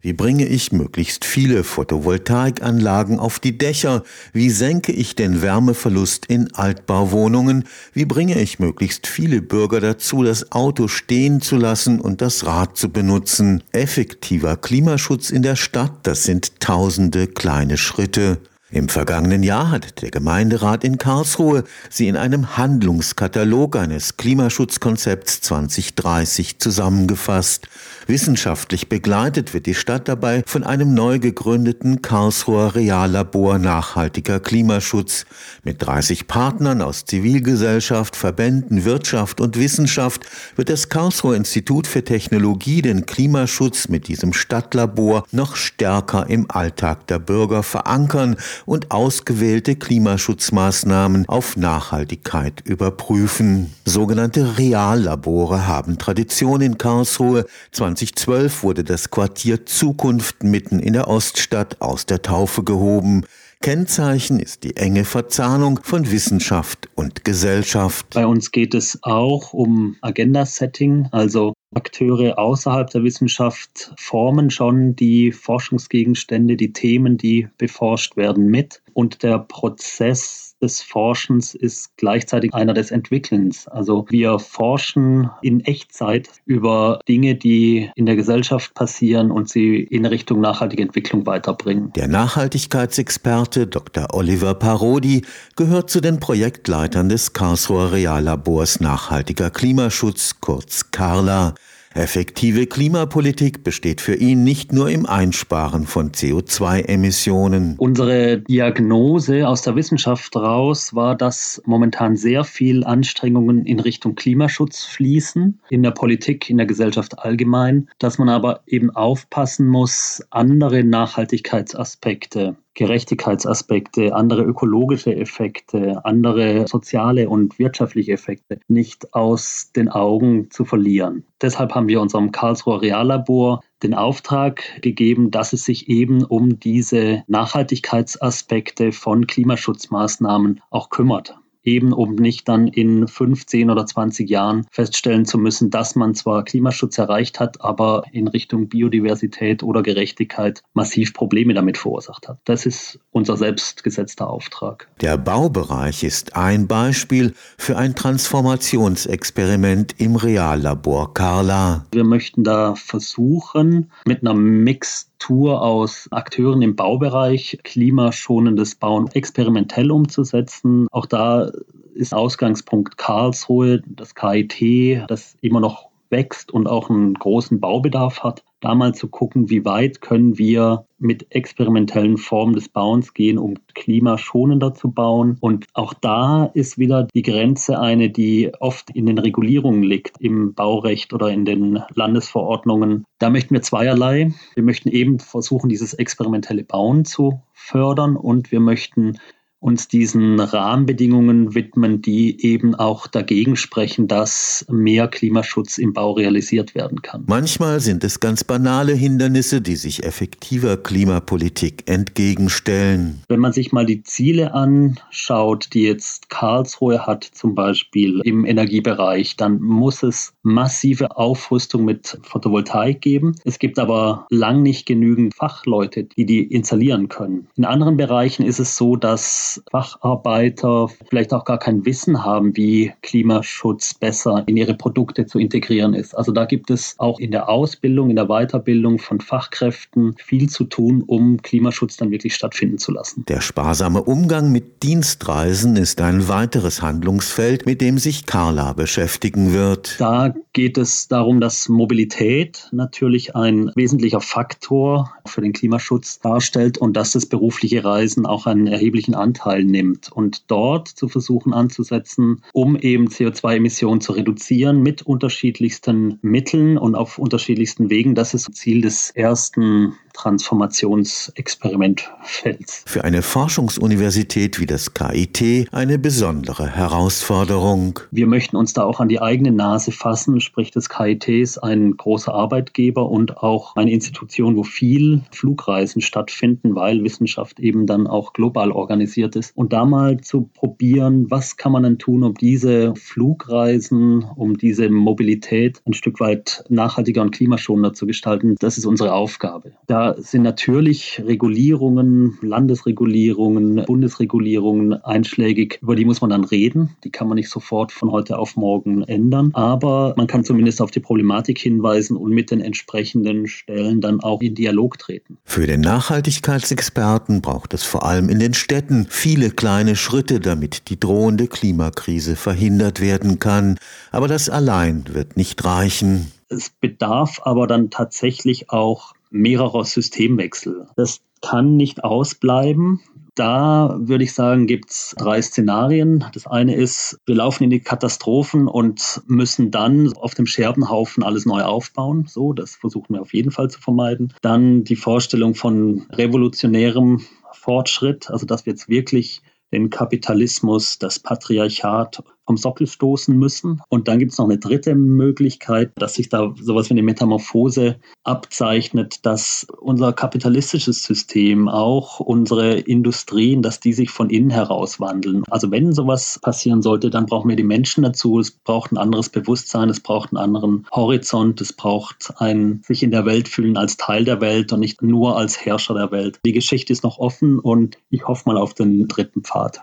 Wie bringe ich möglichst viele Photovoltaikanlagen auf die Dächer? Wie senke ich den Wärmeverlust in Altbauwohnungen? Wie bringe ich möglichst viele Bürger dazu, das Auto stehen zu lassen und das Rad zu benutzen? Effektiver Klimaschutz in der Stadt, das sind tausende kleine Schritte. Im vergangenen Jahr hat der Gemeinderat in Karlsruhe sie in einem Handlungskatalog eines Klimaschutzkonzepts 2030 zusammengefasst. Wissenschaftlich begleitet wird die Stadt dabei von einem neu gegründeten Karlsruher Reallabor nachhaltiger Klimaschutz. Mit 30 Partnern aus Zivilgesellschaft, Verbänden, Wirtschaft und Wissenschaft wird das Karlsruher Institut für Technologie den Klimaschutz mit diesem Stadtlabor noch stärker im Alltag der Bürger verankern und ausgewählte Klimaschutzmaßnahmen auf Nachhaltigkeit überprüfen. Sogenannte Reallabore haben Tradition in Karlsruhe. 2012 wurde das Quartier Zukunft mitten in der Oststadt aus der Taufe gehoben. Kennzeichen ist die enge Verzahnung von Wissenschaft und Gesellschaft. Bei uns geht es auch um Agenda-Setting, also Akteure außerhalb der Wissenschaft formen schon die Forschungsgegenstände, die Themen, die beforscht werden, mit. Und der Prozess des Forschens ist gleichzeitig einer des Entwickelns. Also wir forschen in Echtzeit über Dinge, die in der Gesellschaft passieren und sie in Richtung nachhaltige Entwicklung weiterbringen. Der Nachhaltigkeitsexperte Dr. Oliver Parodi gehört zu den Projektleitern des Karlsruher Reallabors Nachhaltiger Klimaschutz, kurz Carla. Effektive Klimapolitik besteht für ihn nicht nur im Einsparen von CO2-Emissionen. Unsere Diagnose aus der Wissenschaft raus war, dass momentan sehr viel Anstrengungen in Richtung Klimaschutz fließen, in der Politik, in der Gesellschaft allgemein, dass man aber eben aufpassen muss, andere Nachhaltigkeitsaspekte Gerechtigkeitsaspekte, andere ökologische Effekte, andere soziale und wirtschaftliche Effekte nicht aus den Augen zu verlieren. Deshalb haben wir unserem Karlsruher Reallabor den Auftrag gegeben, dass es sich eben um diese Nachhaltigkeitsaspekte von Klimaschutzmaßnahmen auch kümmert eben um nicht dann in 15 oder 20 Jahren feststellen zu müssen, dass man zwar Klimaschutz erreicht hat, aber in Richtung Biodiversität oder Gerechtigkeit massiv Probleme damit verursacht hat. Das ist unser selbstgesetzter Auftrag. Der Baubereich ist ein Beispiel für ein Transformationsexperiment im Reallabor Carla. Wir möchten da versuchen, mit einer Mix Tour aus Akteuren im Baubereich klimaschonendes Bauen experimentell umzusetzen. Auch da ist Ausgangspunkt Karlsruhe, das KIT, das immer noch wächst und auch einen großen Baubedarf hat da mal zu gucken, wie weit können wir mit experimentellen Formen des Bauens gehen, um klimaschonender zu bauen. Und auch da ist wieder die Grenze eine, die oft in den Regulierungen liegt, im Baurecht oder in den Landesverordnungen. Da möchten wir zweierlei. Wir möchten eben versuchen, dieses experimentelle Bauen zu fördern und wir möchten uns diesen Rahmenbedingungen widmen, die eben auch dagegen sprechen, dass mehr Klimaschutz im Bau realisiert werden kann. Manchmal sind es ganz banale Hindernisse, die sich effektiver Klimapolitik entgegenstellen. Wenn man sich mal die Ziele anschaut, die jetzt Karlsruhe hat, zum Beispiel im Energiebereich, dann muss es massive Aufrüstung mit Photovoltaik geben. Es gibt aber lang nicht genügend Fachleute, die die installieren können. In anderen Bereichen ist es so, dass Facharbeiter vielleicht auch gar kein Wissen haben, wie Klimaschutz besser in ihre Produkte zu integrieren ist. Also da gibt es auch in der Ausbildung, in der Weiterbildung von Fachkräften viel zu tun, um Klimaschutz dann wirklich stattfinden zu lassen. Der sparsame Umgang mit Dienstreisen ist ein weiteres Handlungsfeld, mit dem sich Carla beschäftigen wird. Da geht es darum, dass Mobilität natürlich ein wesentlicher Faktor für den Klimaschutz darstellt und dass das berufliche Reisen auch einen erheblichen Anteil Anteil nimmt und dort zu versuchen anzusetzen, um eben CO2-Emissionen zu reduzieren mit unterschiedlichsten Mitteln und auf unterschiedlichsten Wegen. Das ist Ziel des ersten Transformationsexperimentfelds. Für eine Forschungsuniversität wie das KIT eine besondere Herausforderung. Wir möchten uns da auch an die eigene Nase fassen, sprich das KIT ist ein großer Arbeitgeber und auch eine Institution, wo viel Flugreisen stattfinden, weil Wissenschaft eben dann auch global organisiert ist. Und da mal zu probieren, was kann man denn tun, um diese Flugreisen, um diese Mobilität ein Stück weit nachhaltiger und klimaschonender zu gestalten, das ist unsere Aufgabe. Da sind natürlich Regulierungen, Landesregulierungen, Bundesregulierungen einschlägig, über die muss man dann reden. Die kann man nicht sofort von heute auf morgen ändern, aber man kann zumindest auf die Problematik hinweisen und mit den entsprechenden Stellen dann auch in Dialog treten. Für den Nachhaltigkeitsexperten braucht es vor allem in den Städten viele kleine Schritte, damit die drohende Klimakrise verhindert werden kann. Aber das allein wird nicht reichen. Es bedarf aber dann tatsächlich auch mehrerer Systemwechsel. Das kann nicht ausbleiben. Da würde ich sagen, gibt es drei Szenarien. Das eine ist, wir laufen in die Katastrophen und müssen dann auf dem Scherbenhaufen alles neu aufbauen. So, das versuchen wir auf jeden Fall zu vermeiden. Dann die Vorstellung von revolutionärem Fortschritt, also dass wir jetzt wirklich den Kapitalismus, das Patriarchat vom Sockel stoßen müssen. Und dann gibt es noch eine dritte Möglichkeit, dass sich da sowas wie eine Metamorphose abzeichnet, dass unser kapitalistisches System, auch unsere Industrien, dass die sich von innen heraus wandeln. Also wenn sowas passieren sollte, dann brauchen wir die Menschen dazu. Es braucht ein anderes Bewusstsein, es braucht einen anderen Horizont, es braucht ein sich in der Welt fühlen als Teil der Welt und nicht nur als Herrscher der Welt. Die Geschichte ist noch offen und ich hoffe mal auf den dritten Pfad.